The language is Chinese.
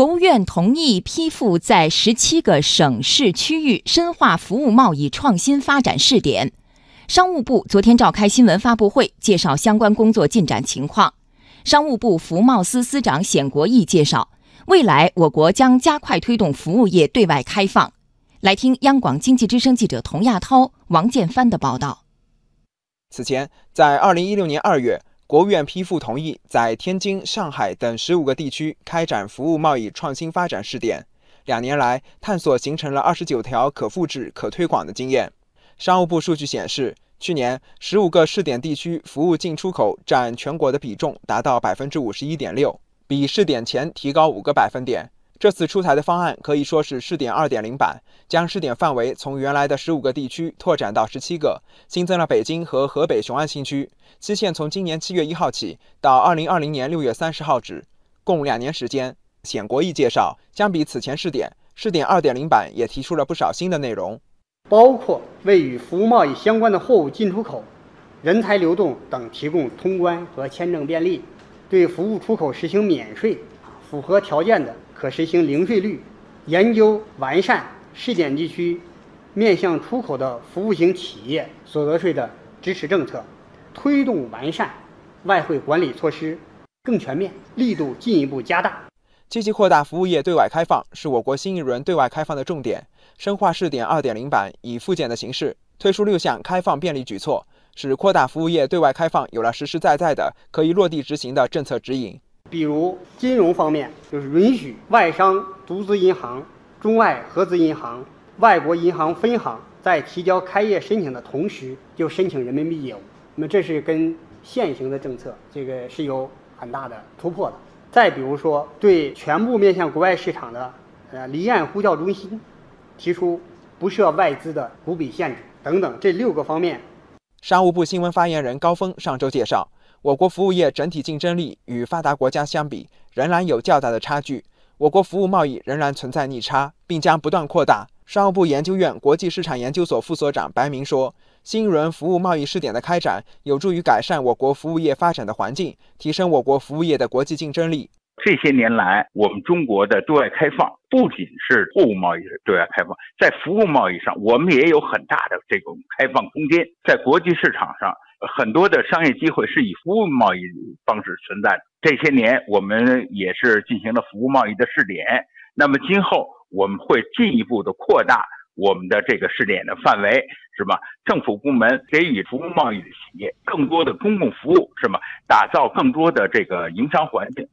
国务院同意批复在十七个省市区域深化服务贸易创新发展试点。商务部昨天召开新闻发布会，介绍相关工作进展情况。商务部服贸司司长冼国义介绍，未来我国将加快推动服务业对外开放。来听央广经济之声记者童亚涛、王建帆的报道。此前，在二零一六年二月。国务院批复同意在天津、上海等十五个地区开展服务贸易创新发展试点。两年来，探索形成了二十九条可复制、可推广的经验。商务部数据显示，去年十五个试点地区服务进出口占全国的比重达到百分之五十一点六，比试点前提高五个百分点。这次出台的方案可以说是试点二点零版，将试点范围从原来的十五个地区拓展到十七个，新增了北京和河北雄安新区。期限从今年七月一号起到二零二零年六月三十号止，共两年时间。冼国义介绍，相比此前试点，试点二点零版也提出了不少新的内容，包括为与服务贸易相关的货物进出口、人才流动等提供通关和签证便利，对服务出口实行免税，符合条件的。可实行零税率，研究完善试点地区面向出口的服务型企业所得税的支持政策，推动完善外汇管理措施，更全面，力度进一步加大。积极扩大服务业对外开放是我国新一轮对外开放的重点。深化试点二点零版以复检的形式推出六项开放便利举措，使扩大服务业对外开放有了实实在在的可以落地执行的政策指引。比如金融方面，就是允许外商独资银行、中外合资银行、外国银行分行在提交开业申请的同时就申请人民币业务。那么这是跟现行的政策这个是有很大的突破的。再比如说，对全部面向国外市场的呃离岸呼叫中心提出不设外资的股比限制等等，这六个方面。商务部新闻发言人高峰上周介绍。我国服务业整体竞争力与发达国家相比，仍然有较大的差距。我国服务贸易仍然存在逆差，并将不断扩大。商务部研究院国际市场研究所副所长白明说：“新一轮服务贸易试点的开展，有助于改善我国服务业发展的环境，提升我国服务业的国际竞争力。”这些年来，我们中国的对外开放不仅是货物贸易的对外开放，在服务贸易上，我们也有很大的这种开放空间。在国际市场上，很多的商业机会是以服务贸易方式存在的。这些年，我们也是进行了服务贸易的试点。那么，今后我们会进一步的扩大我们的这个试点的范围，是吧？政府部门给予服务贸易的企业更多的公共服务，是吧？打造更多的这个营商环境。